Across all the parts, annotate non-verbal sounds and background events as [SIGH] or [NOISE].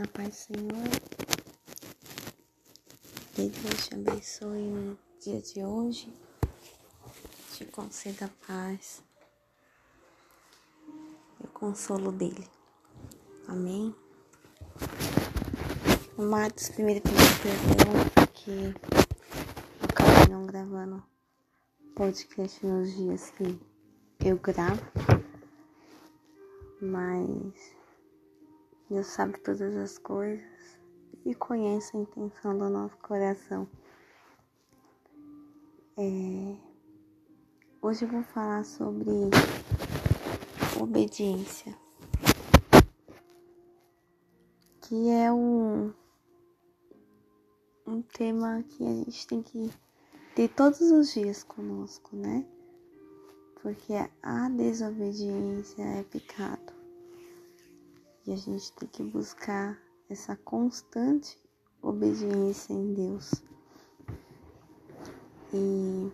Na paz do Senhor. Que Deus te abençoe no dia de hoje. Te conceda paz e o consolo dele. Amém. Amados, primeiro pedir perdão porque eu acabei não gravando podcast nos dias que eu gravo. Mas Deus sabe todas as coisas e conhece a intenção do nosso coração. É... Hoje eu vou falar sobre obediência, que é um, um tema que a gente tem que ter todos os dias conosco, né? Porque a desobediência é pecado. E a gente tem que buscar essa constante obediência em Deus. E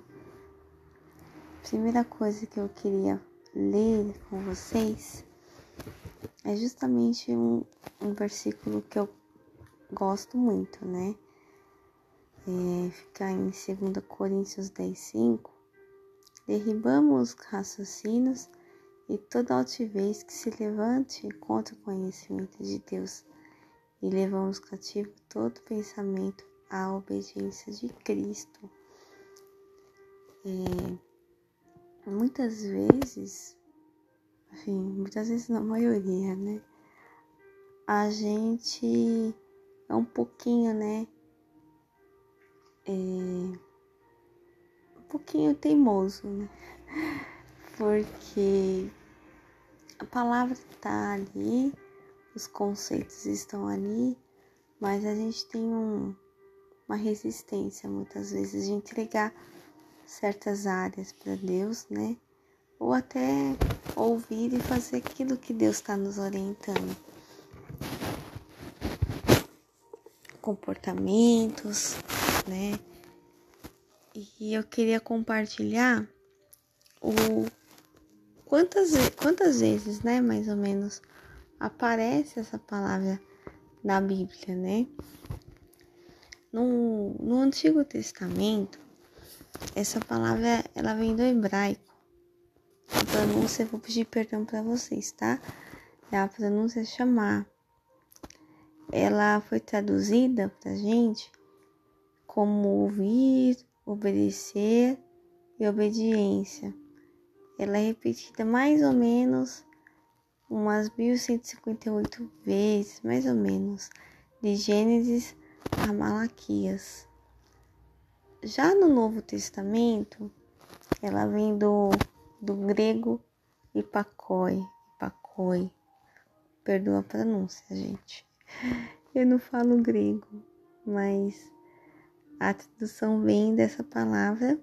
a primeira coisa que eu queria ler com vocês é justamente um, um versículo que eu gosto muito, né? É, fica em 2 Coríntios 10, 5. Derribamos raciocínios e toda altivez que se levante contra o conhecimento de Deus, e levamos cativo todo pensamento à obediência de Cristo. É, muitas vezes, enfim, muitas vezes na maioria, né? A gente é um pouquinho, né? É, um pouquinho teimoso, né? [LAUGHS] porque a palavra está ali, os conceitos estão ali, mas a gente tem um, uma resistência muitas vezes de entregar certas áreas para Deus, né? Ou até ouvir e fazer aquilo que Deus está nos orientando. Comportamentos, né? E eu queria compartilhar o Quantas, quantas vezes, né, mais ou menos, aparece essa palavra na Bíblia, né? No, no Antigo Testamento, essa palavra ela vem do hebraico. A pronúncia, vou pedir perdão para vocês, tá? A pronúncia chamar. Ela foi traduzida pra gente como ouvir, obedecer e obediência ela é repetida mais ou menos umas 1158 vezes, mais ou menos, de Gênesis a Malaquias. Já no Novo Testamento, ela vem do, do grego ipakoi, ipakoi. Perdoa a pronúncia, gente. Eu não falo grego, mas a tradução vem dessa palavra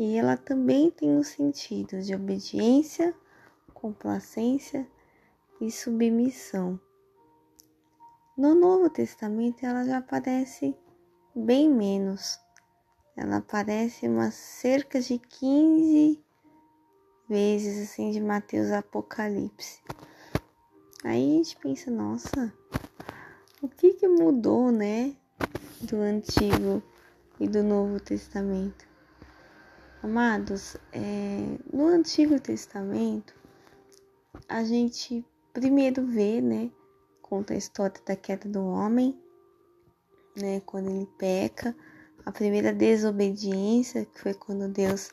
e ela também tem o sentido de obediência, complacência e submissão. No Novo Testamento ela já aparece bem menos. Ela aparece umas cerca de 15 vezes assim de Mateus Apocalipse. Aí a gente pensa, nossa, o que que mudou, né, do Antigo e do Novo Testamento? Amados, é, no Antigo Testamento, a gente primeiro vê, né, conta a história da queda do homem, né, quando ele peca, a primeira desobediência, que foi quando Deus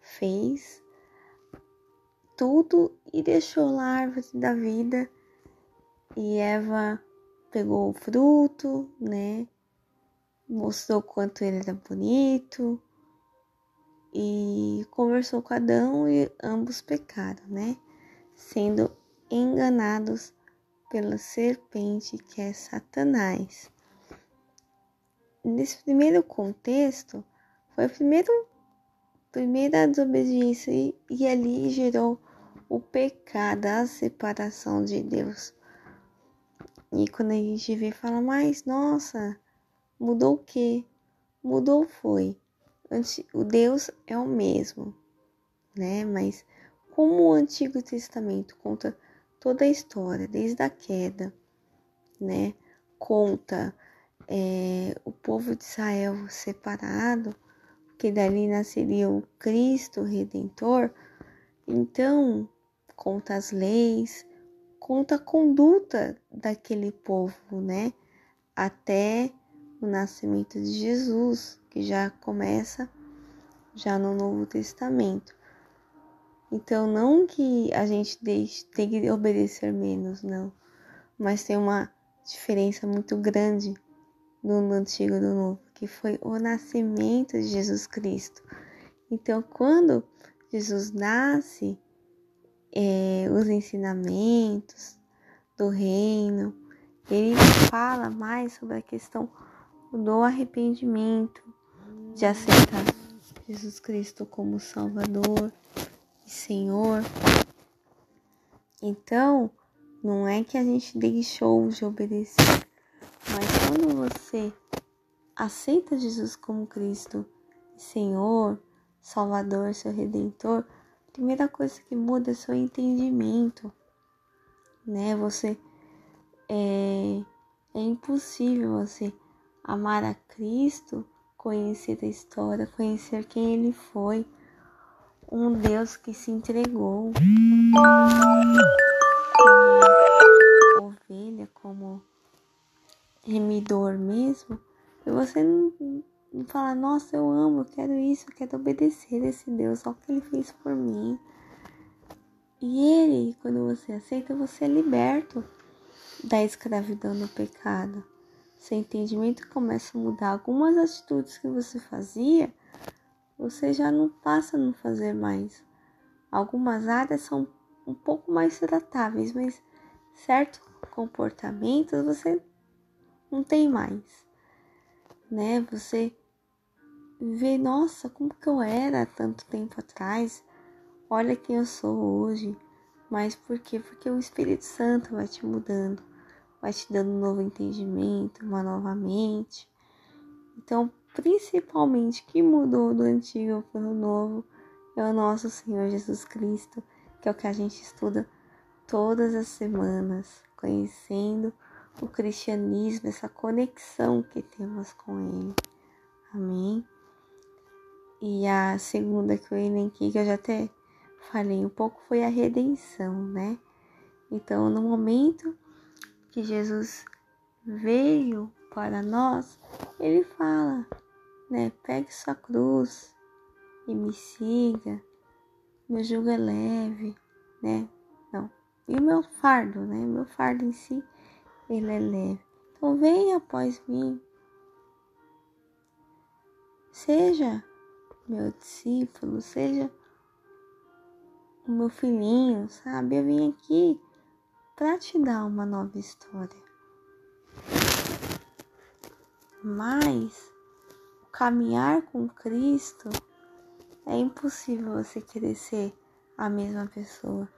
fez tudo e deixou lá a árvore da vida, e Eva pegou o fruto, né, mostrou quanto ele era bonito, e conversou com Adão e ambos pecaram, né? Sendo enganados pela serpente que é Satanás. Nesse primeiro contexto, foi a primeira, primeira desobediência e, e ali gerou o pecado, a separação de Deus. E quando a gente vê, fala, mas nossa, mudou o que? Mudou foi o Deus é o mesmo, né? Mas como o Antigo Testamento conta toda a história, desde a queda, né? conta é, o povo de Israel separado, que dali nasceria o Cristo Redentor, então conta as leis, conta a conduta daquele povo, né? Até o nascimento de Jesus, que já começa já no Novo Testamento. Então, não que a gente deixe, tem que obedecer menos, não, mas tem uma diferença muito grande no Antigo e no Novo, que foi o nascimento de Jesus Cristo. Então, quando Jesus nasce, é, os ensinamentos do reino, ele fala mais sobre a questão do arrependimento, de aceitar Jesus Cristo como Salvador e Senhor. Então, não é que a gente deixou de obedecer, mas quando você aceita Jesus como Cristo, Senhor, Salvador, seu Redentor, a primeira coisa que muda é seu entendimento, né? Você é, é impossível você amar a Cristo, conhecer a história, conhecer quem Ele foi, um Deus que se entregou como ovelha, como remidor mesmo, e você não, não fala, nossa, eu amo, eu quero isso, eu quero obedecer esse Deus, olha o que ele fez por mim. E ele, quando você aceita, você é liberto da escravidão do pecado. Seu entendimento começa a mudar. Algumas atitudes que você fazia, você já não passa a não fazer mais. Algumas áreas são um pouco mais tratáveis, mas certos comportamentos você não tem mais, né? Você vê, nossa, como que eu era tanto tempo atrás? Olha quem eu sou hoje. Mas por quê? Porque o Espírito Santo vai te mudando, vai te dando um novo entendimento, uma nova mente. Então, principalmente, que mudou do antigo para o novo é o nosso Senhor Jesus Cristo, que é o que a gente estuda todas as semanas, conhecendo o cristianismo, essa conexão que temos com Ele. Amém? E a segunda que eu elenquei, que eu já até falei um pouco, foi a redenção, né? Então, no momento que Jesus veio para nós, ele fala, né? Pegue sua cruz e me siga. Meu jugo é leve, né? Não. E o meu fardo, né? Meu fardo em si, ele é leve. Então, venha após mim. Seja meu discípulo, seja o meu filhinho, sabe? Eu vim aqui para te dar uma nova história. Mas caminhar com Cristo é impossível você querer ser a mesma pessoa,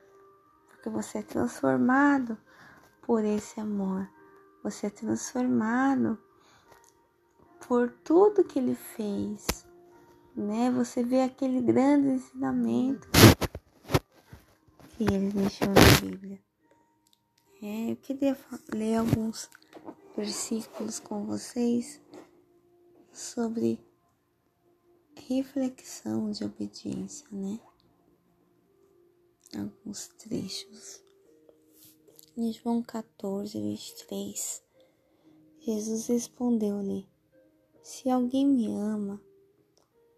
porque você é transformado por esse amor. Você é transformado por tudo que ele fez, né? Você vê aquele grande ensinamento que ele deixou na Bíblia. É, eu queria ler alguns versículos com vocês sobre reflexão de obediência, né? Alguns trechos. Em João 14, 23, Jesus respondeu-lhe: Se alguém me ama,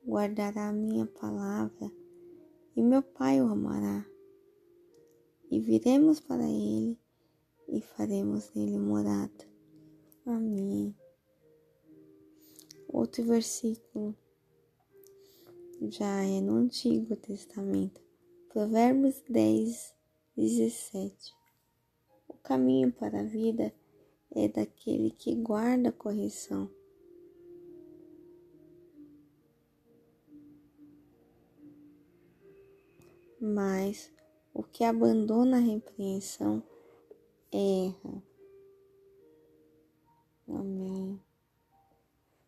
guardará a minha palavra, e meu Pai o amará. E viremos para ele e faremos nele morada. Amém. Outro versículo já é no Antigo Testamento, Provérbios 10, 17. O caminho para a vida é daquele que guarda a correção. Mas o que abandona a repreensão erra. Amém.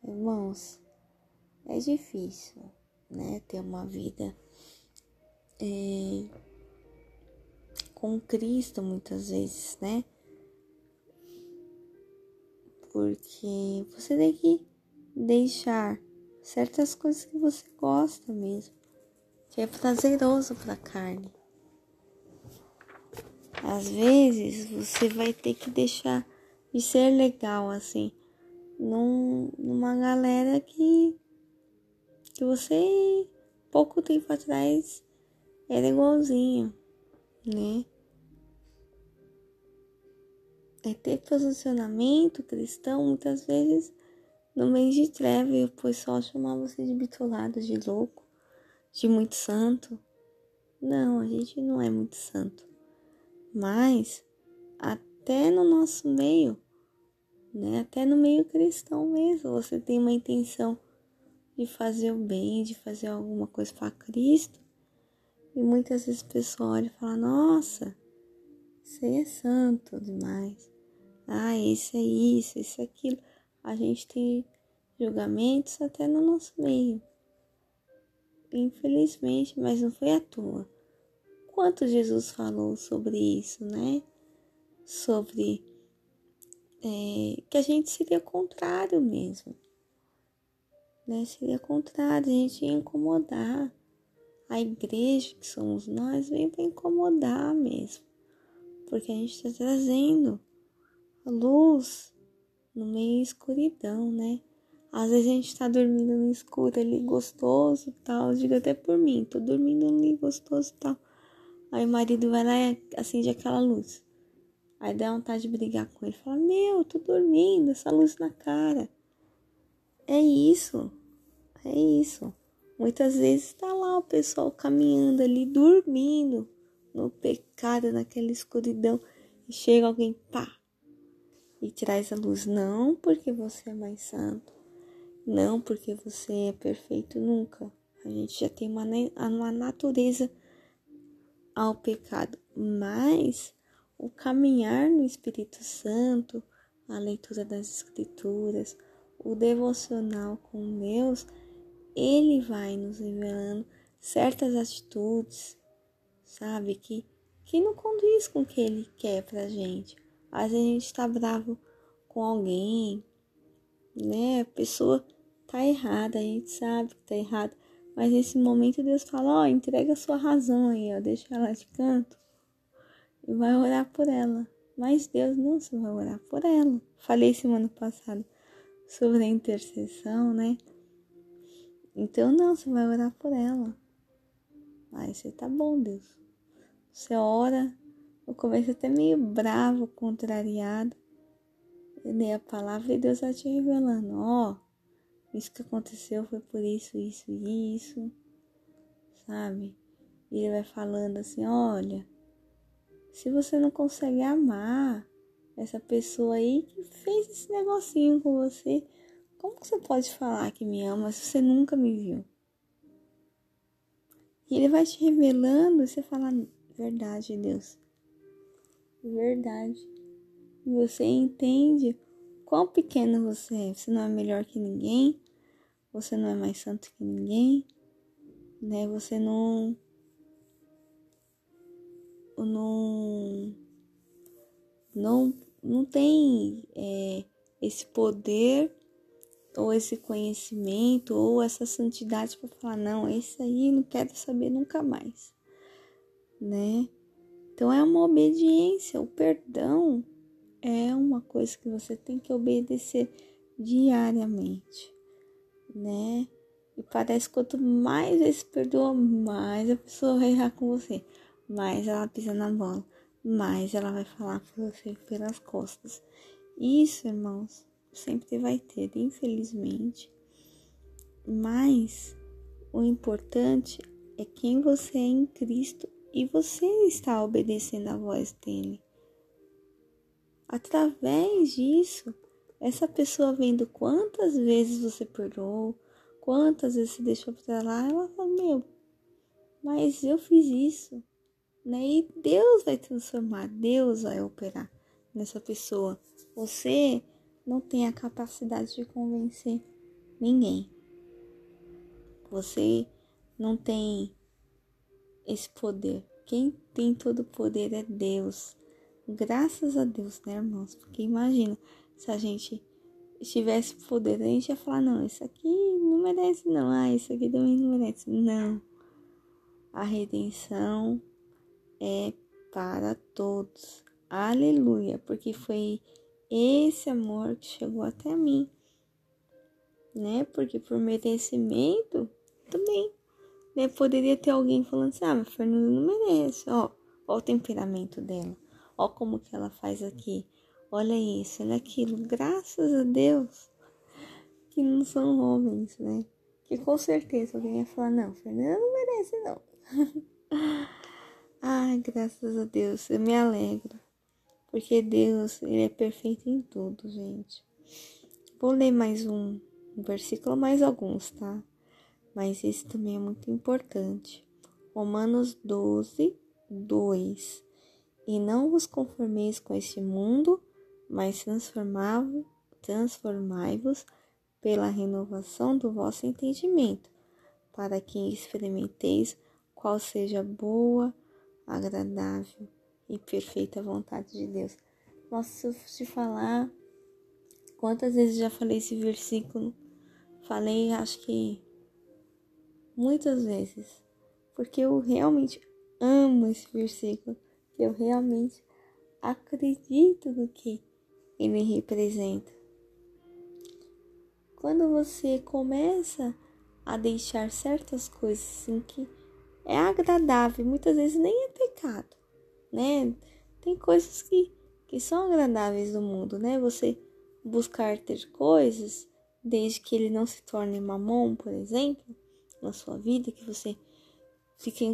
Irmãos, é difícil, né? Ter uma vida é, com Cristo muitas vezes, né? Porque você tem que deixar certas coisas que você gosta mesmo, que é prazeroso para a carne. Às vezes você vai ter que deixar de ser legal assim, num, numa galera que que você pouco tempo atrás era igualzinho, né? É ter posicionamento cristão muitas vezes no meio de treva e o pessoal chamar você de bitolado, de louco, de muito santo. Não, a gente não é muito santo. Mas até no nosso meio, né? Até no meio cristão mesmo, você tem uma intenção de fazer o bem, de fazer alguma coisa para Cristo. E muitas vezes o pessoal olha e fala: Nossa, isso aí é santo demais. Ah, esse é isso, esse é aquilo. A gente tem julgamentos até no nosso meio. Infelizmente, mas não foi à toa. Quanto Jesus falou sobre isso, né? Sobre é, que a gente seria contrário mesmo. Né? Seria contrário, a gente ia incomodar. A igreja que somos nós vem para incomodar mesmo. Porque a gente está trazendo a luz no meio escuridão, né? Às vezes a gente tá dormindo no escuro ali, gostoso tal. Diga até por mim, tô dormindo ali, gostoso tal. Aí o marido vai lá e acende aquela luz. Aí dá vontade de brigar com ele. Fala, meu, tô dormindo, essa luz na cara. É isso. É isso. Muitas vezes tá lá o pessoal caminhando ali, dormindo no pecado, naquela escuridão. E chega alguém, pá, e traz a luz. Não porque você é mais santo. Não porque você é perfeito nunca. A gente já tem uma, uma natureza ao pecado, mas o caminhar no Espírito Santo, a leitura das Escrituras, o devocional com Deus, ele vai nos revelando certas atitudes, sabe, que, que não condiz com o que ele quer pra gente. Às vezes a gente tá bravo com alguém, né? A pessoa tá errada, a gente sabe que tá errado. Mas nesse momento Deus fala, ó, oh, entrega a sua razão aí, ó, deixa ela de canto e vai orar por ela. Mas Deus não se vai orar por ela. Falei semana passada sobre a intercessão, né? Então não, você vai orar por ela. Aí você tá bom, Deus. Você ora, eu comecei até meio bravo, contrariado. Dei a palavra e Deus está te revelando, ó, oh, isso que aconteceu foi por isso, isso e isso, sabe? E ele vai falando assim: olha, se você não consegue amar essa pessoa aí que fez esse negocinho com você, como que você pode falar que me ama se você nunca me viu? E ele vai te revelando e você fala: verdade, Deus, verdade. E você entende quão pequeno você é. Você não é melhor que ninguém, você não é mais santo que ninguém, né? Você não não não não tem é, esse poder ou esse conhecimento ou essa santidade para falar não, esse aí não quero saber nunca mais, né? Então é uma obediência, o perdão é uma coisa que você tem que obedecer diariamente né? E parece que quanto mais esse se perdoa, mais a pessoa vai errar com você, mais ela pisa na bola, mais ela vai falar por você pelas costas. Isso, irmãos, sempre vai ter, infelizmente. Mas o importante é quem você é em Cristo e você está obedecendo a voz dele. Através disso, essa pessoa vendo quantas vezes você perdoou, quantas vezes você deixou pra lá, ela fala, meu, mas eu fiz isso, né? E Deus vai transformar, Deus vai operar nessa pessoa. Você não tem a capacidade de convencer ninguém. Você não tem esse poder. Quem tem todo o poder é Deus. Graças a Deus, né, irmãos? Porque imagina se a gente tivesse poder, a gente ia falar, não, isso aqui não merece não, ah, isso aqui também não merece. Não. A redenção é para todos. Aleluia, porque foi esse amor que chegou até mim. Né? Porque por merecimento, também. Né? Poderia ter alguém falando assim, ah, mas Fernanda não merece. Ó, ó o temperamento dela. Ó como que ela faz aqui. Olha isso, olha aquilo. Graças a Deus que não são homens, né? Que com certeza alguém ia falar, não, Fernanda não merece, não. [LAUGHS] Ai, graças a Deus, eu me alegro. Porque Deus, Ele é perfeito em tudo, gente. Vou ler mais um, um versículo, mais alguns, tá? Mas esse também é muito importante. Romanos 12, 2. E não vos conformeis com este mundo, mas transformai-vos pela renovação do vosso entendimento, para que experimenteis qual seja boa, agradável e perfeita vontade de Deus. Eu te falar quantas vezes já falei esse versículo, falei acho que muitas vezes, porque eu realmente amo esse versículo, eu realmente acredito no que ele representa. Quando você começa a deixar certas coisas assim que é agradável, muitas vezes nem é pecado, né? Tem coisas que, que são agradáveis no mundo, né? Você buscar ter coisas, desde que ele não se torne mamon, por exemplo, na sua vida, que você fique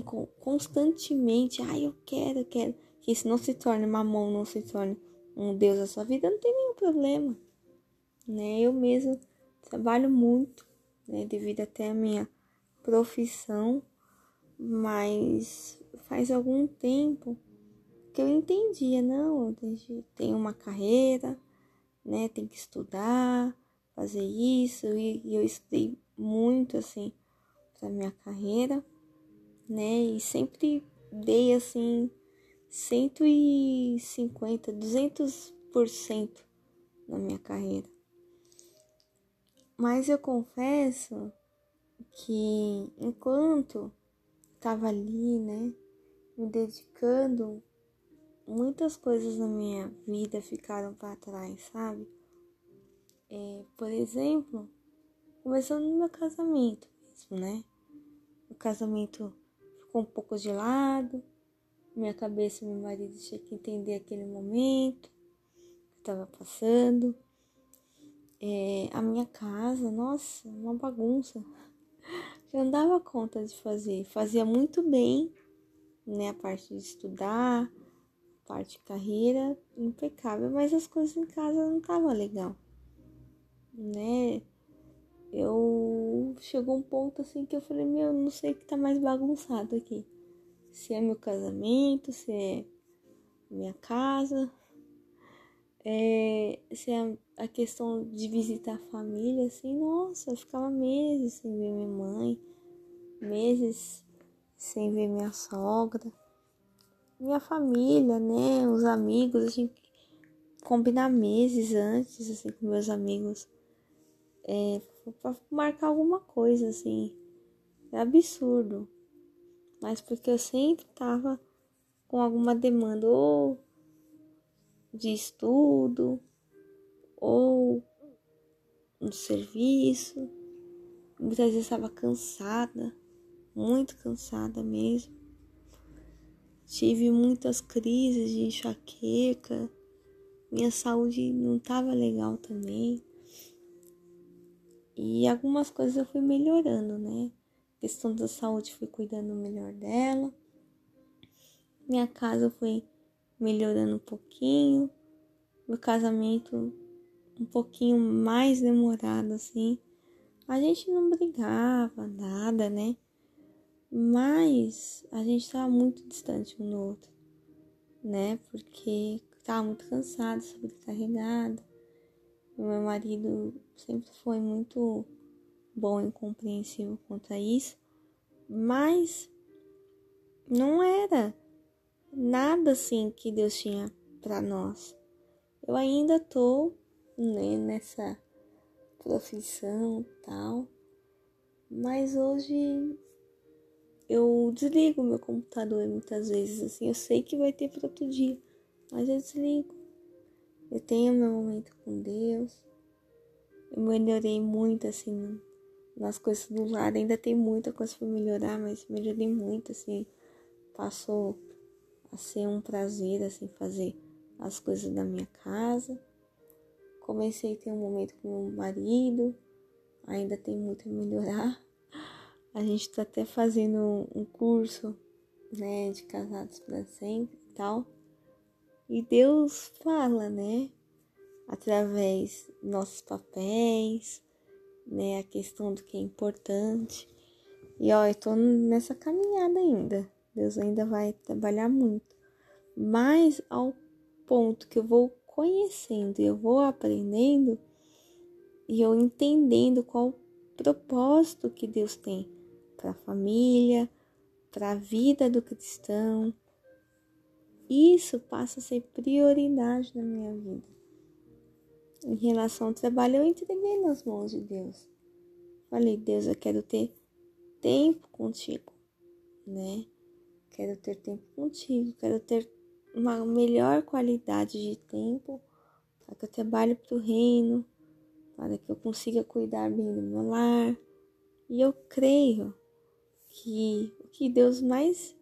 constantemente, ai, ah, eu quero, eu quero, que isso não se torne mamon, não se torne um Deus na sua vida, não tem nenhum problema, né? Eu mesmo trabalho muito, né, devido até a minha profissão, mas faz algum tempo que eu entendia, não, eu tenho uma carreira, né, tem que estudar, fazer isso, e, e eu estudei muito, assim, para minha carreira, né, e sempre dei, assim, 150, 200% na minha carreira. Mas eu confesso que enquanto estava ali, né, me dedicando, muitas coisas na minha vida ficaram para trás, sabe? É, por exemplo, começando no meu casamento mesmo, né? O casamento ficou um pouco de lado, minha cabeça meu marido tinha que entender aquele momento que estava passando. É, a minha casa, nossa, uma bagunça [LAUGHS] eu não dava conta de fazer. Fazia muito bem, né? A parte de estudar, a parte de carreira, impecável, mas as coisas em casa não tava legal, né? Eu chegou um ponto assim que eu falei, meu, não sei o que tá mais bagunçado aqui. Se é meu casamento, se é minha casa, é, se é a questão de visitar a família, assim, nossa, eu ficava meses sem ver minha mãe, meses sem ver minha sogra, minha família, né, os amigos, a gente combinar meses antes, assim, com meus amigos, é, pra marcar alguma coisa, assim, é absurdo, mas porque eu sempre tava com alguma demanda, ou de estudo, ou no serviço. Muitas vezes estava cansada, muito cansada mesmo. Tive muitas crises de enxaqueca. Minha saúde não estava legal também. E algumas coisas eu fui melhorando, né? Questão da saúde fui cuidando melhor dela. Minha casa foi melhorando um pouquinho. Meu casamento um pouquinho mais demorado assim. A gente não brigava, nada, né? Mas a gente tava muito distante um do outro, né? Porque tava muito cansado, sobrecarregado. O meu marido sempre foi muito bom e compreensivo quanto a isso, mas não era nada assim que Deus tinha para nós. Eu ainda tô né, nessa profissão tal. Mas hoje eu desligo meu computador muitas vezes, assim, eu sei que vai ter para outro dia, mas eu desligo. Eu tenho meu momento com Deus. Eu melhorei muito, assim, nas coisas do lado. Ainda tem muita coisa para melhorar, mas melhorei muito, assim. Passou a ser um prazer, assim, fazer as coisas da minha casa. Comecei a ter um momento com meu marido. Ainda tem muito a melhorar. [LAUGHS] A gente está até fazendo um curso, né, de casados para sempre e tal. E Deus fala, né, através dos nossos papéis, né, a questão do que é importante. E ó, eu tô nessa caminhada ainda. Deus ainda vai trabalhar muito. Mas ao ponto que eu vou conhecendo, eu vou aprendendo e eu entendendo qual o propósito que Deus tem para a família, para a vida do cristão. Isso passa a ser prioridade na minha vida. Em relação ao trabalho, eu entreguei nas mãos de Deus. Falei, Deus, eu quero ter tempo contigo, né? Quero ter tempo contigo, quero ter uma melhor qualidade de tempo para que eu trabalhe para o reino, para que eu consiga cuidar bem do meu lar. E eu creio que o que Deus mais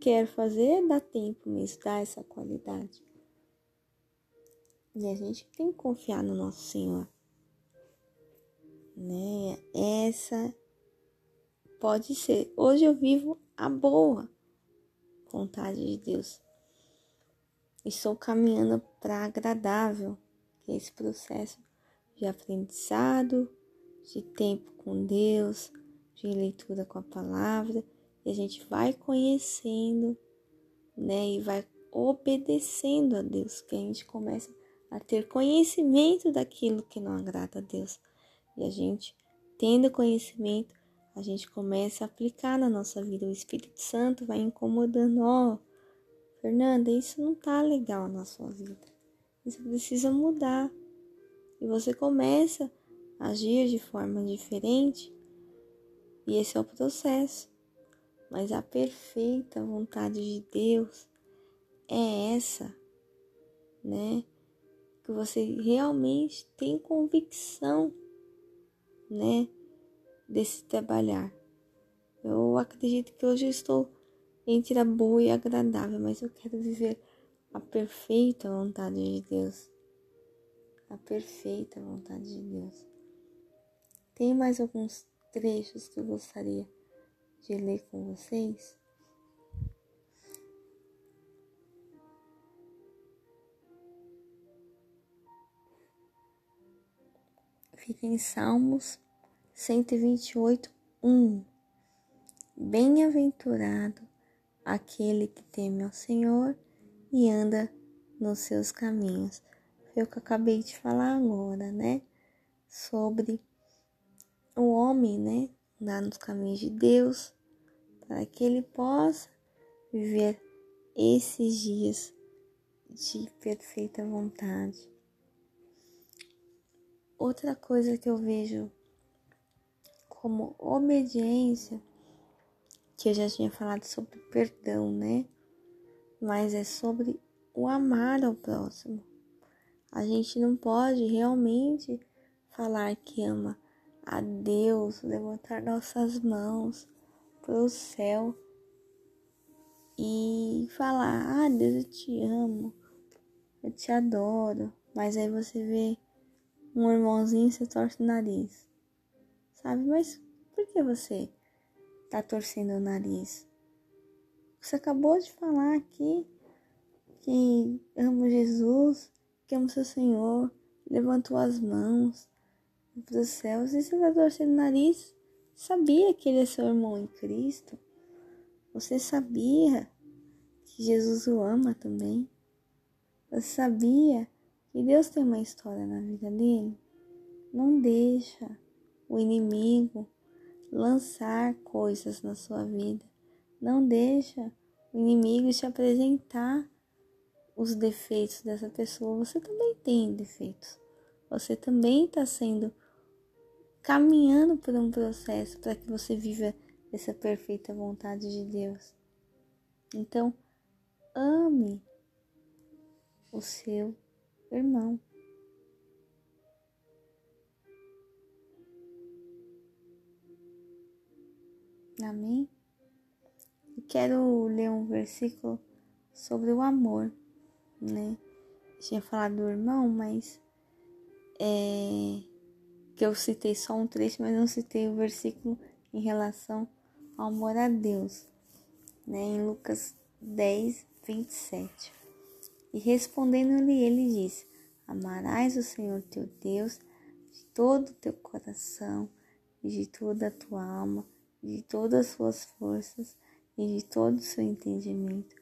quer fazer é dar tempo mesmo, dar essa qualidade. E a gente tem que confiar no nosso Senhor. Né? Essa pode ser. Hoje eu vivo a boa vontade de Deus. Estou caminhando para agradável, é esse processo de aprendizado, de tempo com Deus, de leitura com a palavra, e a gente vai conhecendo, né, e vai obedecendo a Deus, que a gente começa a ter conhecimento daquilo que não agrada a Deus. E a gente, tendo conhecimento, a gente começa a aplicar na nossa vida. O Espírito Santo vai incomodando, ó, oh, Fernanda, isso não tá legal na sua vida. Isso precisa mudar. E você começa a agir de forma diferente e esse é o processo. Mas a perfeita vontade de Deus é essa, né? Que você realmente tem convicção, né? Desse trabalhar. Eu acredito que hoje eu estou entre a boa e agradável, mas eu quero viver a perfeita vontade de Deus. A perfeita vontade de Deus. Tem mais alguns trechos que eu gostaria de ler com vocês. Fica em Salmos 128, 1. Bem-aventurado aquele que teme ao Senhor e anda nos seus caminhos. Foi o que eu acabei de falar agora, né? Sobre o homem, né, andar nos caminhos de Deus, para que ele possa viver esses dias de perfeita vontade. Outra coisa que eu vejo como obediência, que eu já tinha falado sobre perdão, né? Mas é sobre o amar ao próximo. A gente não pode realmente falar que ama a Deus, levantar nossas mãos para o céu e falar: Ah, Deus, eu te amo, eu te adoro. Mas aí você vê um irmãozinho você torce o nariz, sabe? Mas por que você tá torcendo o nariz? Você acabou de falar aqui que ama Jesus, que ama seu Senhor, levantou as mãos dos céus e você vai torcendo o nariz. Sabia que ele é seu irmão em Cristo? Você sabia que Jesus o ama também? Você sabia que Deus tem uma história na vida dele? Não deixa o inimigo lançar coisas na sua vida. Não deixa o inimigo te apresentar os defeitos dessa pessoa. Você também tem defeitos. Você também está sendo caminhando por um processo para que você viva essa perfeita vontade de Deus. Então, ame o seu irmão. Amém? E quero ler um versículo sobre o amor, né? Tinha falado do irmão, mas é, que eu citei só um trecho, mas não citei o versículo em relação ao amor a Deus, né? Em Lucas 10, 27. E respondendo-lhe, ele disse: Amarás o Senhor teu Deus de todo o teu coração, de toda a tua alma, de todas as suas forças e de todo o seu entendimento,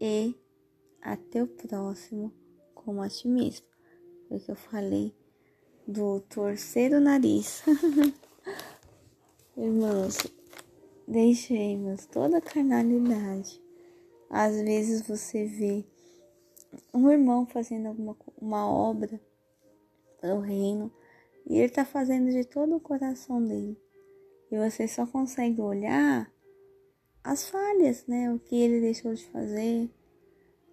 e a teu próximo como a ti mesmo. Foi o que eu falei do torcer o nariz. [LAUGHS] Irmãos, deixemos toda a carnalidade. Às vezes você vê um irmão fazendo alguma uma obra para o reino e ele está fazendo de todo o coração dele. E você só consegue olhar as falhas, né? O que ele deixou de fazer,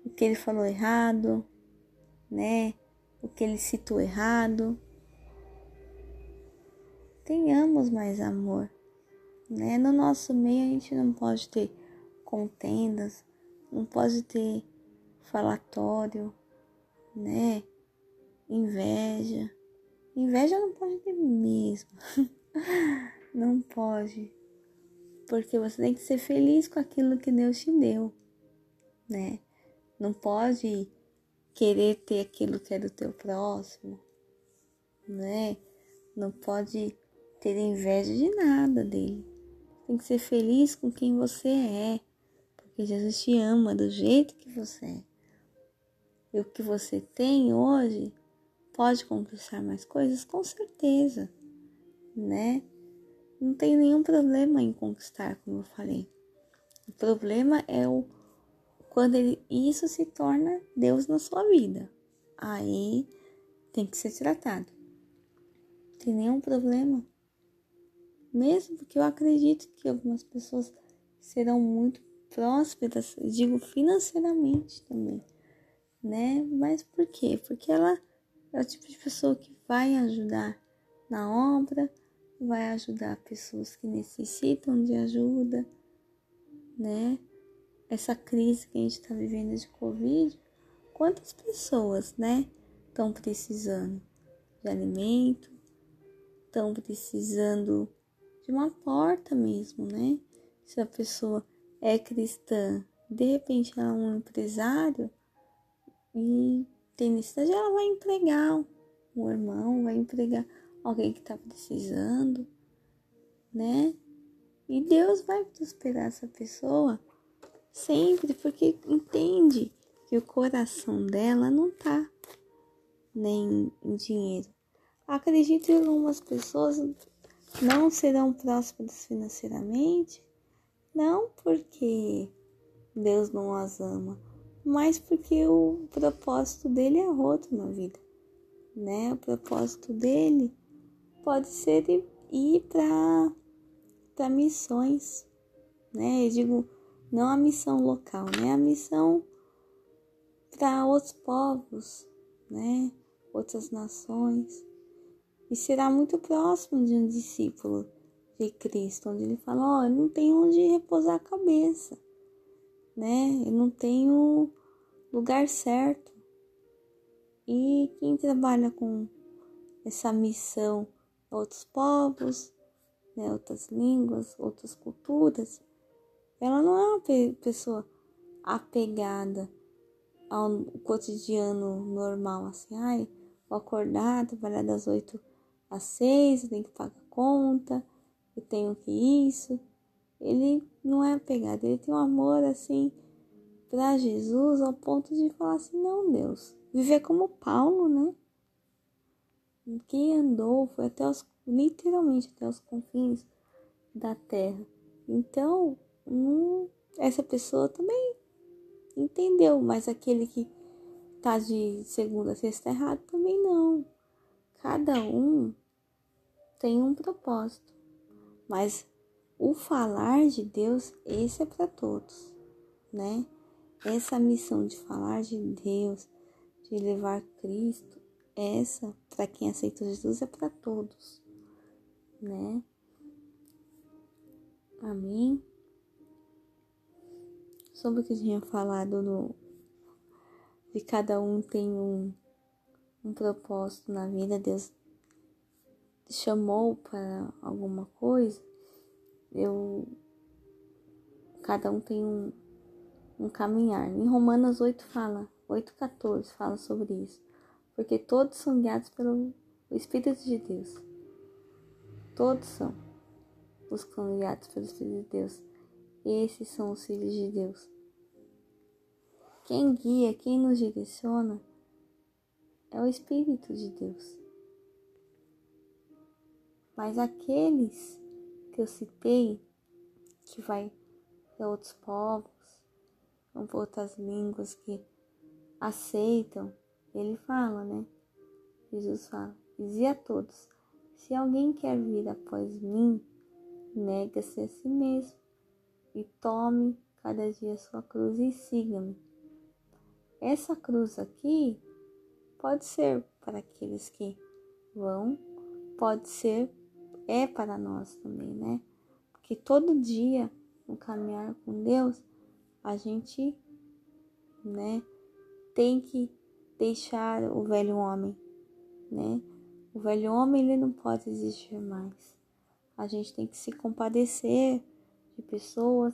o que ele falou errado, né? O que ele citou errado. Tenhamos mais amor, né? No nosso meio a gente não pode ter contendas, não pode ter falatório, né? Inveja. Inveja não pode ter mesmo. [LAUGHS] não pode. Porque você tem que ser feliz com aquilo que Deus te deu, né? Não pode querer ter aquilo que é do teu próximo, né? Não pode ter inveja de nada dele. Tem que ser feliz com quem você é, Jesus te ama do jeito que você é. E o que você tem hoje pode conquistar mais coisas, com certeza, né? Não tem nenhum problema em conquistar, como eu falei. O problema é o quando ele, isso se torna Deus na sua vida. Aí tem que ser tratado. Não tem nenhum problema. Mesmo porque eu acredito que algumas pessoas serão muito prósperas, digo financeiramente também né? Mas por quê? Porque ela é o tipo de pessoa que vai ajudar na obra, vai ajudar pessoas que necessitam de ajuda, né? Essa crise que a gente está vivendo de Covid, quantas pessoas, né, estão precisando de alimento, estão precisando de uma porta mesmo, né? Se a pessoa é cristã, de repente ela é um empresário, e tem necessidade, ela vai empregar um irmão, vai empregar alguém que está precisando, né? E Deus vai prosperar essa pessoa sempre, porque entende que o coração dela não tá nem em dinheiro. Acredito que algumas pessoas não serão prósperas financeiramente, não porque Deus não as ama, mas porque o propósito dele é outro na vida, né? O propósito dele pode ser ir para para missões, né? Eu digo não a missão local, né? A missão para outros povos, né? Outras nações. E será muito próximo de um discípulo de Cristo, onde ele fala: Ó, oh, eu não tenho onde repousar a cabeça né? Eu não tenho lugar certo. E quem trabalha com essa missão, outros povos, né, outras línguas, outras culturas, ela não é uma pessoa apegada ao cotidiano normal, assim, ai, vou acordar, trabalhar das oito às seis, tenho que pagar conta, eu tenho que isso ele não é apegado, ele tem um amor assim para Jesus ao ponto de falar assim: não, Deus, viver como Paulo, né? Que andou, foi até os, literalmente até os confins da terra. Então, hum, essa pessoa também entendeu, mas aquele que tá de segunda a sexta errado também não. Cada um tem um propósito, mas o falar de Deus, esse é para todos, né? Essa missão de falar de Deus, de levar Cristo, essa, para quem aceita Jesus, é para todos, né? Amém? Sobre o que eu tinha falado no, de cada um tem um, um propósito na vida, Deus chamou para alguma coisa, eu cada um tem um, um caminhar. Em Romanos 8 fala, 8,14 fala sobre isso. Porque todos são guiados pelo Espírito de Deus. Todos são os guiados pelo Espírito de Deus. Esses são os filhos de Deus. Quem guia, quem nos direciona é o Espírito de Deus. Mas aqueles que eu citei, que vai para outros povos, vão para outras línguas que aceitam, ele fala, né? Jesus fala, dizia a todos, se alguém quer vir após mim, nega-se a si mesmo e tome cada dia sua cruz e siga-me. Essa cruz aqui pode ser para aqueles que vão, pode ser, é para nós também, né? Porque todo dia, no caminhar com Deus, a gente, né, tem que deixar o velho homem, né? O velho homem ele não pode existir mais. A gente tem que se compadecer de pessoas,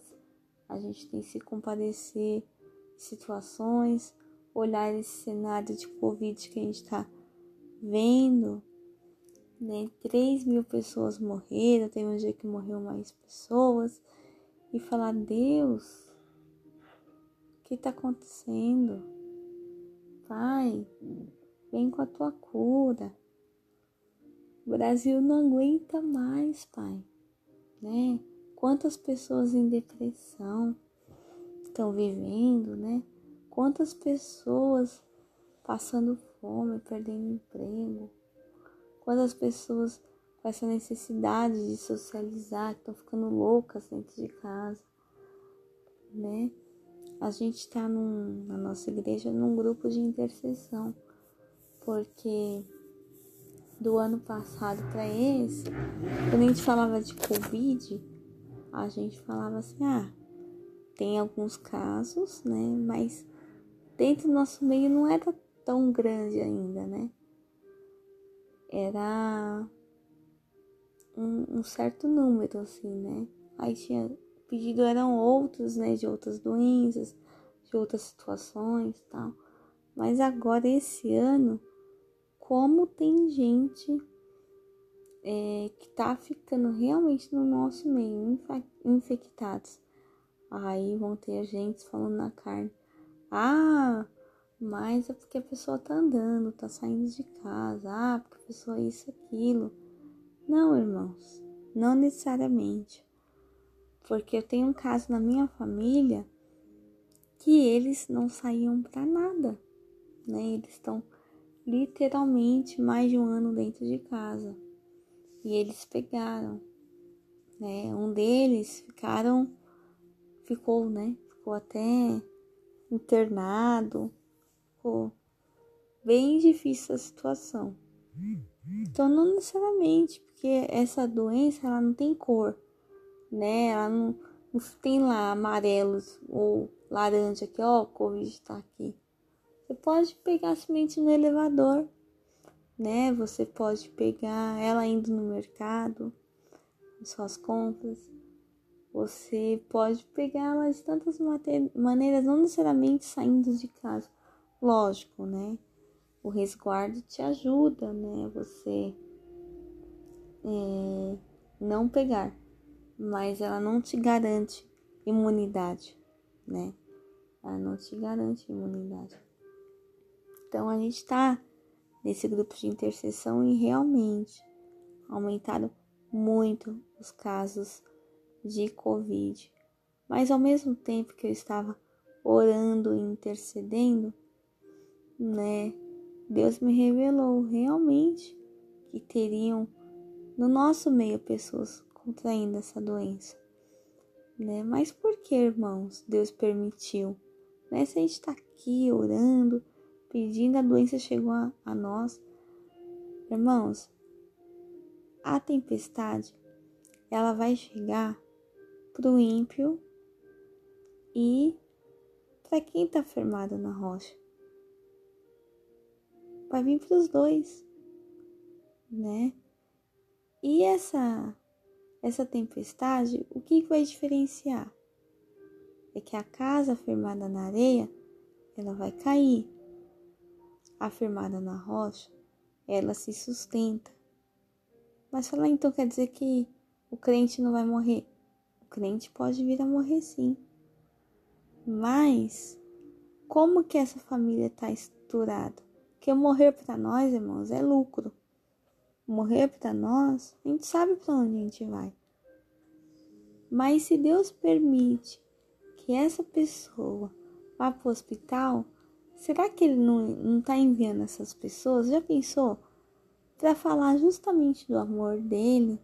a gente tem que se compadecer de situações, olhar esse cenário de Covid que a gente está vendo, né? 3 mil pessoas morreram, tem um dia que morreu mais pessoas, e falar: Deus, o que está acontecendo? Pai, vem com a tua cura. O Brasil não aguenta mais, Pai, né? Quantas pessoas em depressão estão vivendo, né? Quantas pessoas passando fome, perdendo emprego? Quantas pessoas com essa necessidade de socializar, que estão ficando loucas dentro de casa, né? A gente está na nossa igreja num grupo de intercessão, porque do ano passado para esse, quando a gente falava de Covid, a gente falava assim: ah, tem alguns casos, né? Mas dentro do nosso meio não era tão grande ainda, né? Era um, um certo número, assim, né? Aí tinha pedido eram outros, né? De outras doenças, de outras situações tal. Mas agora, esse ano, como tem gente é, que tá ficando realmente no nosso meio, infectados. Aí vão ter gente falando na carne. Ah, mas é porque a pessoa tá andando, tá saindo de casa. Ah, porque a pessoa é isso, aquilo. Não, irmãos, não necessariamente. Porque eu tenho um caso na minha família que eles não saíam para nada, né? Eles estão literalmente mais de um ano dentro de casa. E eles pegaram, né? Um deles ficaram ficou, né? Ficou até internado. Ficou bem difícil a situação. Então, não necessariamente, porque essa doença ela não tem cor, né? Ela não, não tem lá amarelos ou laranja aqui, ó, o Covid tá aqui. Você pode pegar semente no elevador, né? Você pode pegar ela indo no mercado, suas compras. Você pode pegar ela de tantas maneiras, não necessariamente saindo de casa. Lógico, né? O resguardo te ajuda, né? Você é, não pegar, mas ela não te garante imunidade, né? Ela não te garante imunidade. Então a gente tá nesse grupo de intercessão e realmente aumentaram muito os casos de Covid. Mas ao mesmo tempo que eu estava orando e intercedendo, né, Deus me revelou realmente que teriam no nosso meio pessoas contraindo essa doença, né? Mas por que, irmãos, Deus permitiu? Né? Se a gente está aqui orando, pedindo, a doença chegou a, a nós. Irmãos, a tempestade, ela vai chegar para o ímpio e para quem está firmado na rocha. Vai vir para os dois, né? E essa essa tempestade, o que vai diferenciar? É que a casa firmada na areia, ela vai cair. A firmada na rocha, ela se sustenta. Mas falar então quer dizer que o crente não vai morrer? O crente pode vir a morrer sim. Mas como que essa família está estruturada? Porque morrer para nós, irmãos, é lucro. Morrer para nós, a gente sabe para onde a gente vai. Mas se Deus permite que essa pessoa vá para o hospital, será que Ele não está enviando essas pessoas? Já pensou? Para falar justamente do amor dele,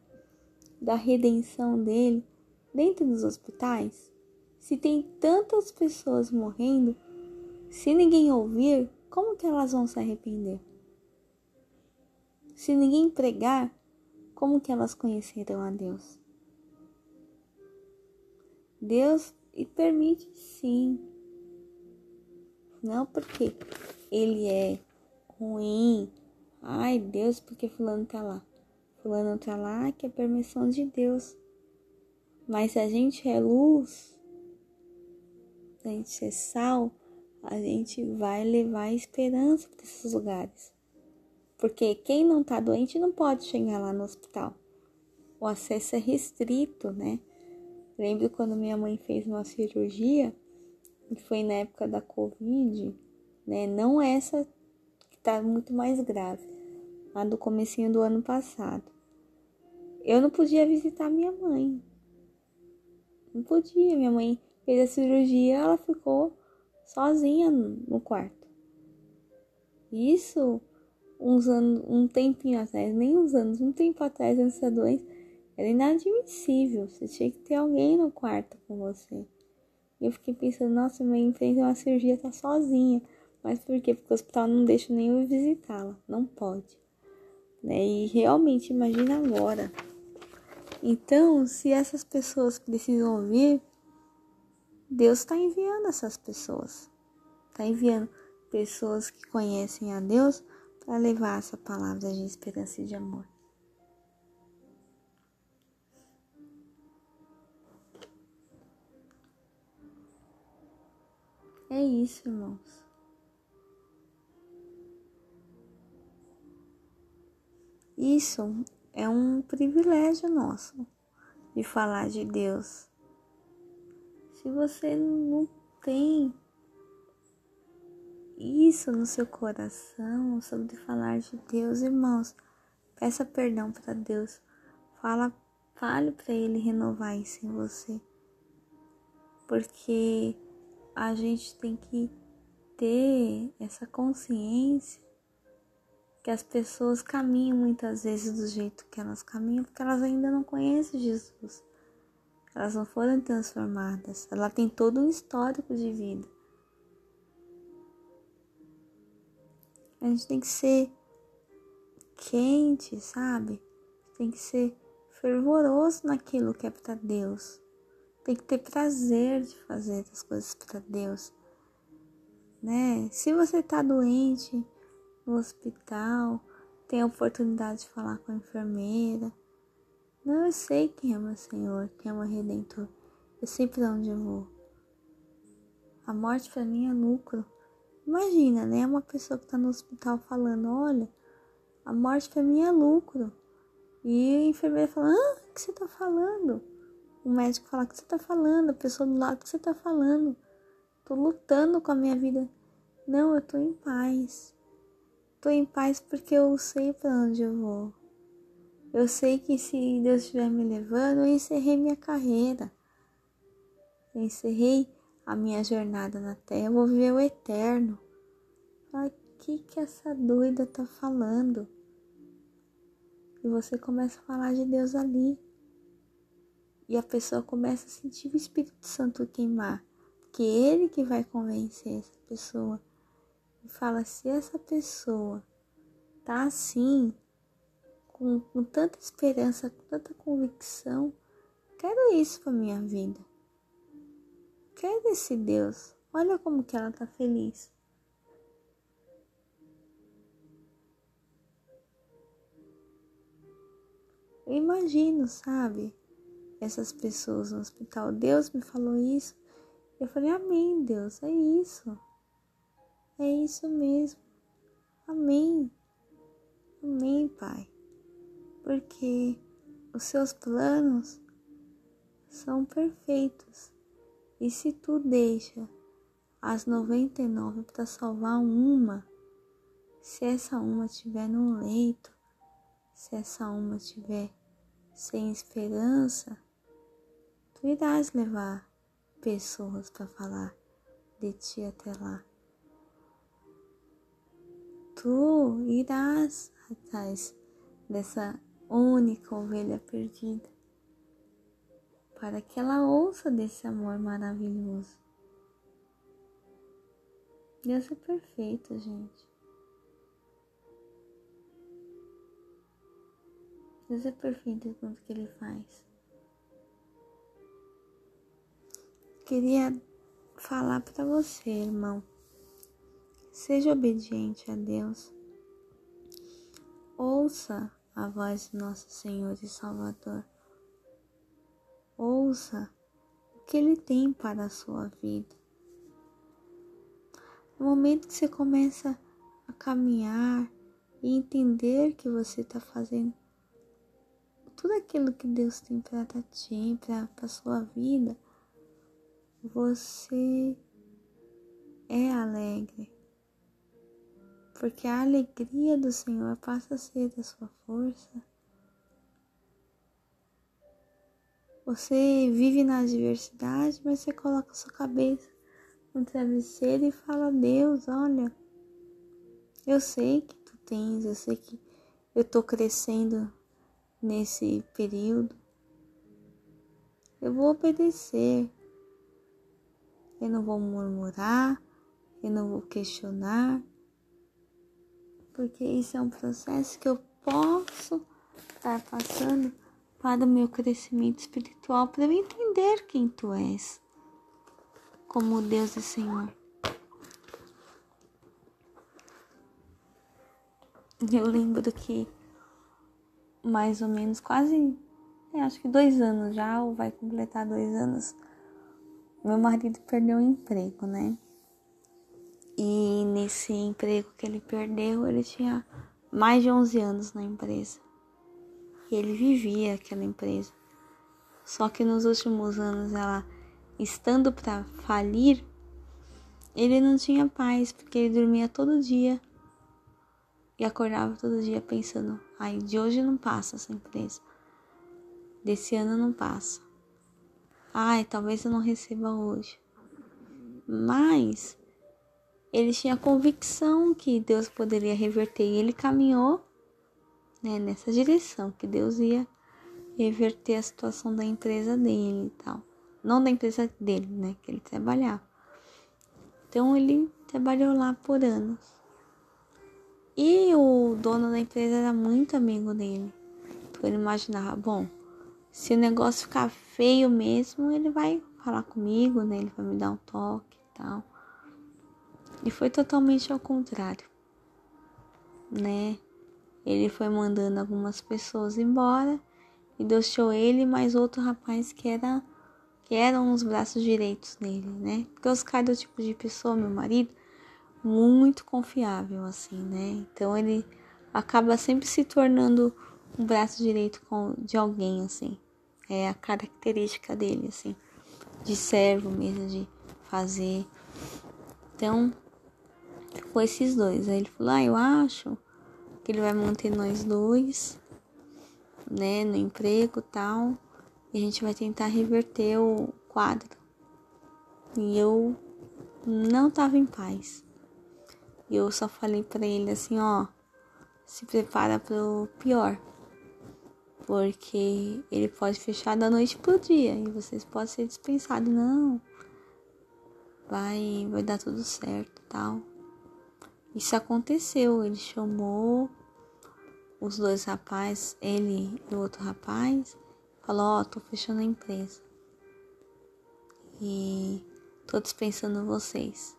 da redenção dele dentro dos hospitais? Se tem tantas pessoas morrendo, se ninguém ouvir, como que elas vão se arrepender? Se ninguém pregar, como que elas conhecerão a Deus? Deus e permite sim. Não porque ele é ruim. Ai, Deus, porque fulano tá lá. Fulano tá lá que é permissão de Deus. Mas se a gente é luz, a gente ser sal, a gente vai levar esperança para esses lugares. Porque quem não está doente não pode chegar lá no hospital. O acesso é restrito, né? Lembro quando minha mãe fez uma cirurgia, que foi na época da Covid, né? Não essa que tá muito mais grave, a do comecinho do ano passado. Eu não podia visitar minha mãe. Não podia, minha mãe fez a cirurgia, ela ficou sozinha no quarto. Isso uns anos, um tempinho atrás, nem uns anos, um tempo atrás da doença, era inadmissível. Você tinha que ter alguém no quarto com você. Eu fiquei pensando, nossa, mãe fez uma cirurgia, tá sozinha. Mas por quê? Porque o hospital não deixa nem eu visitá-la. Não pode. Né? E realmente, imagina agora. Então, se essas pessoas precisam ouvir, Deus está enviando essas pessoas, está enviando pessoas que conhecem a Deus para levar essa palavra de esperança e de amor. É isso, irmãos. Isso é um privilégio nosso de falar de Deus se você não tem isso no seu coração sobre falar de Deus, irmãos, peça perdão para Deus. Fala, fale para ele renovar isso em você. Porque a gente tem que ter essa consciência que as pessoas caminham muitas vezes do jeito que elas caminham porque elas ainda não conhecem Jesus. Elas não foram transformadas. Ela tem todo um histórico de vida. A gente tem que ser quente, sabe? Tem que ser fervoroso naquilo que é para Deus. Tem que ter prazer de fazer as coisas para Deus. Né? Se você tá doente no hospital, tem a oportunidade de falar com a enfermeira, não, eu sei quem é meu Senhor, quem é meu Redentor. Eu sei para onde eu vou. A morte para mim é lucro. Imagina, né? Uma pessoa que tá no hospital falando: Olha, a morte para mim é lucro. E a enfermeira fala: Ah, o que você tá falando? O médico fala: O que você tá falando? A pessoa do lado: O que você tá falando? Tô lutando com a minha vida. Não, eu tô em paz. Tô em paz porque eu sei para onde eu vou. Eu sei que se Deus estiver me levando, eu encerrei minha carreira. Eu encerrei a minha jornada na terra, eu vou viver o eterno. O que que essa doida tá falando? e você começa a falar de Deus ali. E a pessoa começa a sentir o Espírito Santo queimar, que é ele que vai convencer essa pessoa. E fala: se essa pessoa tá assim, com, com tanta esperança, com tanta convicção, quero isso para minha vida. Quero esse Deus. Olha como que ela tá feliz. Eu imagino, sabe? Essas pessoas no hospital. Deus me falou isso. Eu falei, Amém, Deus, é isso. É isso mesmo. Amém. Amém, Pai. Porque os seus planos são perfeitos. E se tu deixa as 99 para salvar uma, se essa uma estiver no leito, se essa uma estiver sem esperança, tu irás levar pessoas para falar de ti até lá. Tu irás atrás dessa única ovelha perdida para que ela ouça desse amor maravilhoso. Deus é perfeito, gente. Deus é perfeito em tudo que Ele faz. Queria falar para você, irmão. Seja obediente a Deus. Ouça a voz do nosso Senhor e Salvador. Ouça o que Ele tem para a sua vida. No momento que você começa a caminhar e entender que você está fazendo tudo aquilo que Deus tem para ti, para a sua vida, você é alegre. Porque a alegria do Senhor passa a ser da sua força. Você vive na adversidade, mas você coloca sua cabeça no travesseiro e fala: Deus, olha, eu sei que tu tens, eu sei que eu tô crescendo nesse período. Eu vou obedecer. Eu não vou murmurar, eu não vou questionar, porque isso é um processo que eu posso estar passando para o meu crescimento espiritual, para eu entender quem tu és, como Deus e Senhor. Eu lembro que mais ou menos quase, é, acho que dois anos já, ou vai completar dois anos, meu marido perdeu o emprego, né? E nesse emprego que ele perdeu, ele tinha mais de 11 anos na empresa ele vivia aquela empresa. Só que nos últimos anos, ela estando para falir, ele não tinha paz, porque ele dormia todo dia e acordava todo dia pensando: ai, de hoje não passa essa empresa, desse ano não passa. Ai, talvez eu não receba hoje. Mas ele tinha convicção que Deus poderia reverter e ele caminhou né, nessa direção, que Deus ia reverter a situação da empresa dele e tal. Não da empresa dele, né, que ele trabalhava. Então ele trabalhou lá por anos. E o dono da empresa era muito amigo dele. Então ele imaginava, bom, se o negócio ficar feio mesmo, ele vai falar comigo, né? Ele vai me dar um toque e tal. E foi totalmente ao contrário, né? Ele foi mandando algumas pessoas embora e deixou ele mais outro rapaz que era que eram os braços direitos dele, né? Porque Oscar é o tipo de pessoa, meu marido, muito confiável assim, né? Então ele acaba sempre se tornando um braço direito de alguém assim. É a característica dele assim, de servo mesmo de fazer. Então, ficou esses dois. Aí ele falou: "Ah, eu acho que ele vai manter nós dois, né, no emprego tal, e a gente vai tentar reverter o quadro. E eu não tava em paz. E eu só falei para ele assim, ó, se prepara pro pior. Porque ele pode fechar da noite pro dia e vocês podem ser dispensados. Não, vai, vai dar tudo certo tal. Isso aconteceu, ele chamou os dois rapazes, ele e o outro rapaz, falou, ó, oh, tô fechando a empresa. E tô dispensando vocês.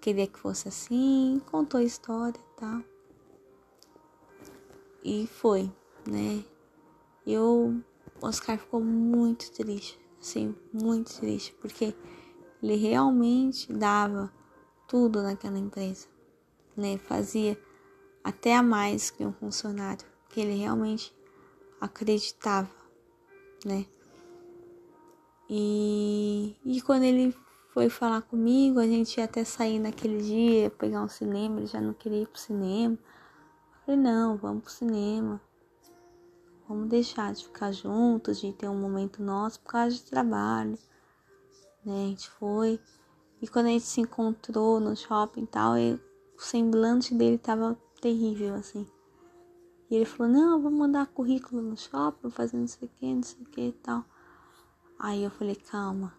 Queria que fosse assim, contou a história e tal. E foi, né? Eu, Oscar ficou muito triste, assim, muito triste, porque ele realmente dava tudo naquela empresa, né? Fazia até a mais que um funcionário, que ele realmente acreditava, né? E, e quando ele foi falar comigo, a gente ia até sair naquele dia, pegar um cinema, ele já não queria ir pro cinema. Eu falei, não, vamos pro cinema. Vamos deixar de ficar juntos, de ter um momento nosso por causa de trabalho. Né? A gente foi. E quando a gente se encontrou no shopping e tal, o semblante dele tava terrível, assim. E ele falou, não, vou mandar currículo no shopping, fazer não sei o que, não sei o que e tal. Aí eu falei, calma.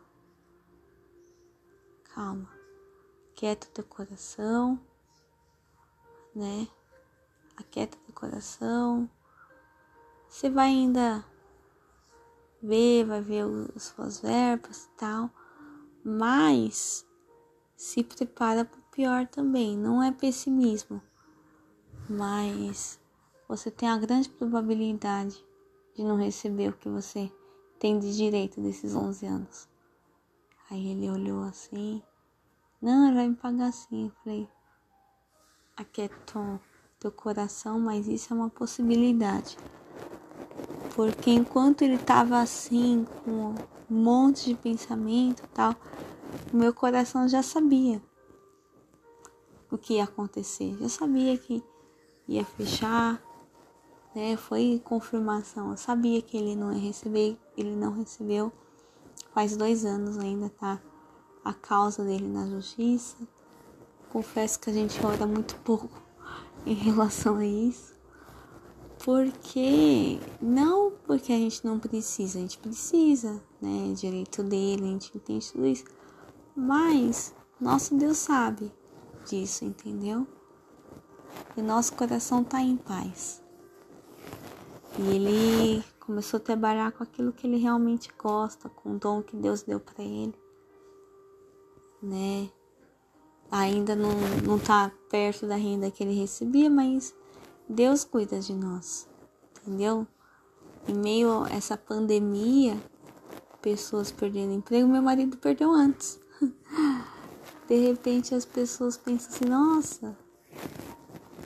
Calma. Quieta teu coração, né? Aquieta teu coração. Você vai ainda ver, vai ver as suas verbas e tal. Mas se prepara para o pior também. Não é pessimismo mas você tem a grande probabilidade de não receber o que você tem de direito desses 11 anos. Aí ele olhou assim, não, ele vai me pagar assim. Eu falei, aquietou teu coração, mas isso é uma possibilidade. Porque enquanto ele estava assim, com um monte de pensamento e tal, meu coração já sabia o que ia acontecer. Já sabia que ia fechar, né? Foi confirmação. Eu sabia que ele não ia receber, ele não recebeu. Faz dois anos ainda tá a causa dele na justiça. Confesso que a gente ora muito pouco [LAUGHS] em relação a isso. Porque não porque a gente não precisa, a gente precisa, né? Direito dele, a gente entende tudo isso. Mas nosso Deus sabe disso, entendeu? e nosso coração está em paz. E ele começou a trabalhar com aquilo que ele realmente gosta, com o dom que Deus deu para ele, né? Ainda não, não tá perto da renda que ele recebia, mas Deus cuida de nós, entendeu? Em meio a essa pandemia, pessoas perdendo emprego, meu marido perdeu antes. [LAUGHS] De repente as pessoas pensam assim, nossa,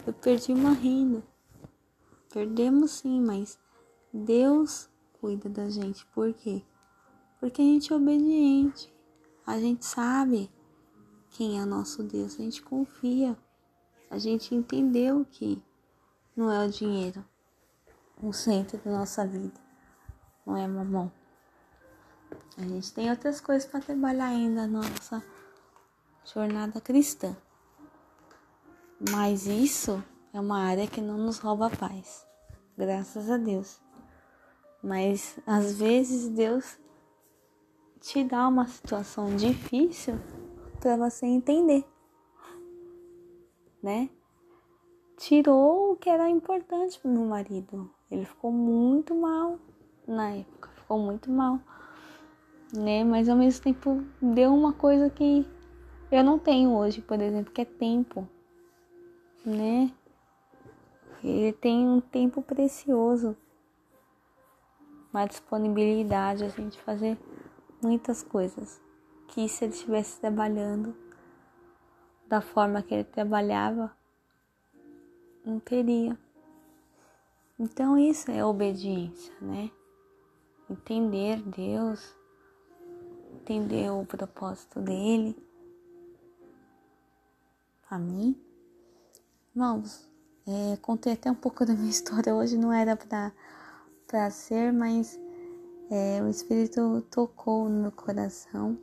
eu perdi uma renda. Perdemos sim, mas Deus cuida da gente. Por quê? Porque a gente é obediente. A gente sabe quem é nosso Deus. A gente confia. A gente entendeu que não é o dinheiro o centro da nossa vida. Não é mamão. A gente tem outras coisas para trabalhar ainda na nossa jornada cristã. Mas isso é uma área que não nos rouba a paz, graças a Deus. Mas às vezes Deus te dá uma situação difícil para você entender, né? Tirou o que era importante para meu marido. Ele ficou muito mal na época, ficou muito mal, né? Mas ao mesmo tempo deu uma coisa que eu não tenho hoje, por exemplo, que é tempo né? Ele tem um tempo precioso, uma disponibilidade a gente fazer muitas coisas que se ele estivesse trabalhando da forma que ele trabalhava, não teria. Então isso é obediência, né? Entender Deus, entender o propósito dele. Amém? Irmãos, é, contei até um pouco [LAUGHS] da minha história hoje, não era para ser, mas é, o Espírito tocou no meu coração.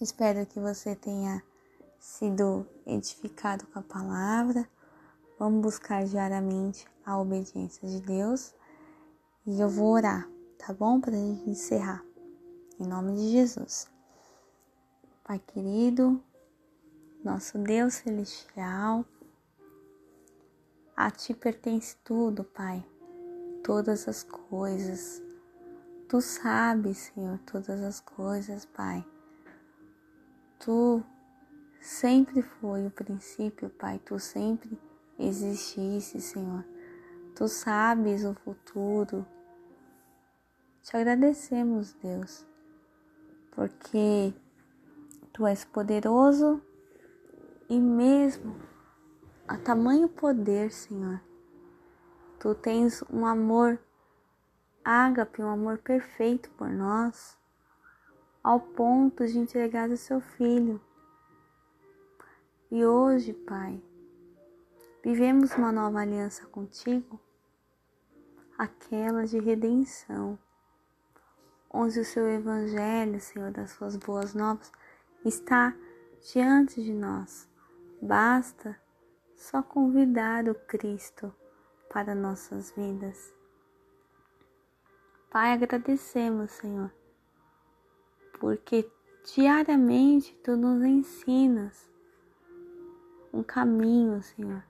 Espero que você tenha sido edificado com a palavra. Vamos buscar diariamente a obediência de Deus e eu vou orar, tá bom? Para a gente encerrar. Em nome de Jesus. Pai querido, nosso Deus celestial, a ti pertence tudo, Pai, todas as coisas. Tu sabes, Senhor, todas as coisas, Pai. Tu sempre foi o princípio, Pai. Tu sempre existisse, Senhor. Tu sabes o futuro. Te agradecemos, Deus, porque Tu és poderoso e mesmo a tamanho poder, Senhor. Tu tens um amor ágape, um amor perfeito por nós, ao ponto de entregar o seu filho. E hoje, Pai, vivemos uma nova aliança contigo, aquela de redenção, onde o seu evangelho, Senhor, das suas boas novas, está diante de nós. Basta só convidar o Cristo para nossas vidas. Pai, agradecemos, Senhor, porque diariamente tu nos ensinas um caminho, Senhor,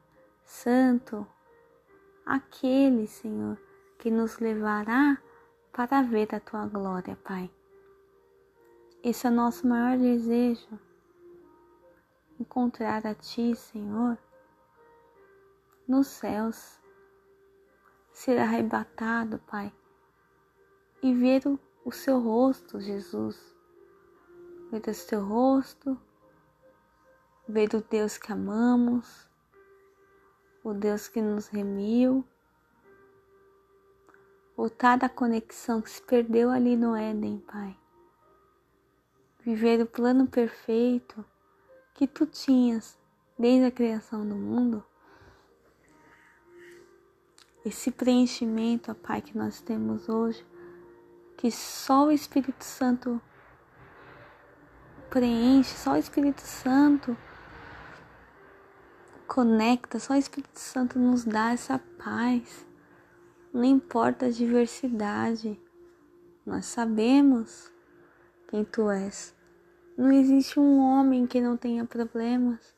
santo, aquele, Senhor, que nos levará para ver a tua glória, Pai. Esse é o nosso maior desejo, encontrar a Ti, Senhor, nos céus, ser arrebatado, Pai, e ver o, o Seu rosto, Jesus, ver o Seu rosto, ver o Deus que amamos, o Deus que nos remiu, voltar da conexão que se perdeu ali no Éden, Pai. Viver o plano perfeito que tu tinhas desde a criação do mundo, esse preenchimento, ó Pai, que nós temos hoje, que só o Espírito Santo preenche, só o Espírito Santo conecta, só o Espírito Santo nos dá essa paz. Não importa a diversidade, nós sabemos quem tu és. Não existe um homem que não tenha problemas,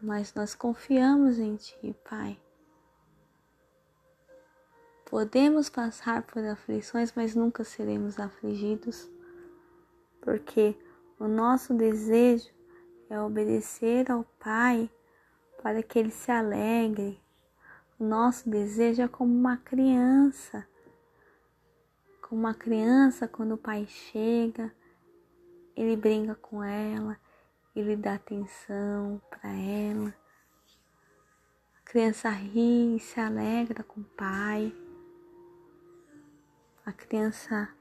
mas nós confiamos em ti, Pai. Podemos passar por aflições, mas nunca seremos afligidos, porque o nosso desejo é obedecer ao Pai para que ele se alegre. O nosso desejo é como uma criança como uma criança, quando o pai chega, ele brinca com ela, ele dá atenção para ela. A criança ri se alegra com o pai. A criança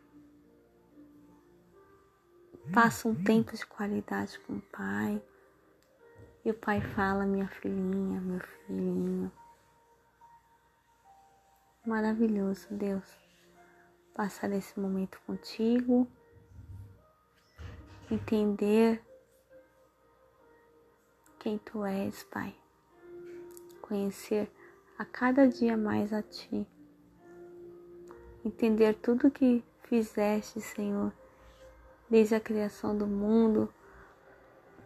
passa um tempo de qualidade com o pai. E o pai fala, minha filhinha, meu filhinho. Maravilhoso, Deus passar esse momento contigo, entender quem tu és, Pai, conhecer a cada dia mais a Ti, entender tudo que fizeste, Senhor, desde a criação do mundo,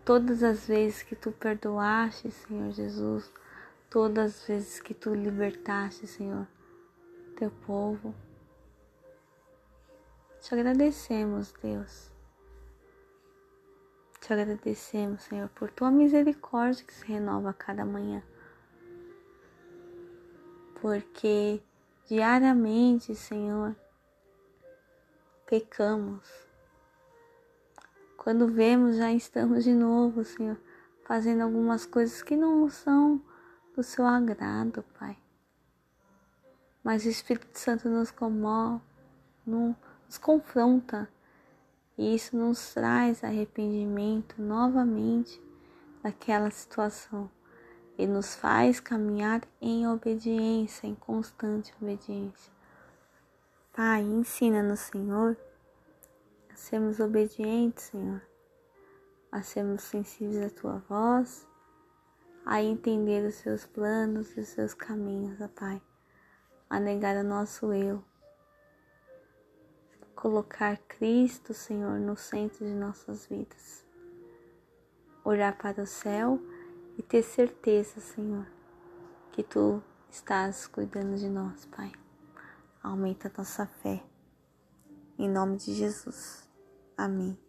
todas as vezes que tu perdoaste, Senhor Jesus, todas as vezes que tu libertaste, Senhor, teu povo. Te agradecemos, Deus. Te agradecemos, Senhor, por tua misericórdia que se renova a cada manhã. Porque diariamente, Senhor, pecamos. Quando vemos, já estamos de novo, Senhor, fazendo algumas coisas que não são do seu agrado, Pai. Mas o Espírito Santo nos comove, nos confronta e isso nos traz arrependimento novamente daquela situação. E nos faz caminhar em obediência, em constante obediência. Pai, ensina-nos, Senhor, a sermos obedientes, Senhor, a sermos sensíveis à Tua voz, a entender os Seus planos e os Seus caminhos, ó Pai, a negar o nosso eu, colocar Cristo, Senhor, no centro de nossas vidas, olhar para o céu e ter certeza, Senhor, que Tu estás cuidando de nós, Pai. Aumenta a nossa fé. Em nome de Jesus. Amém.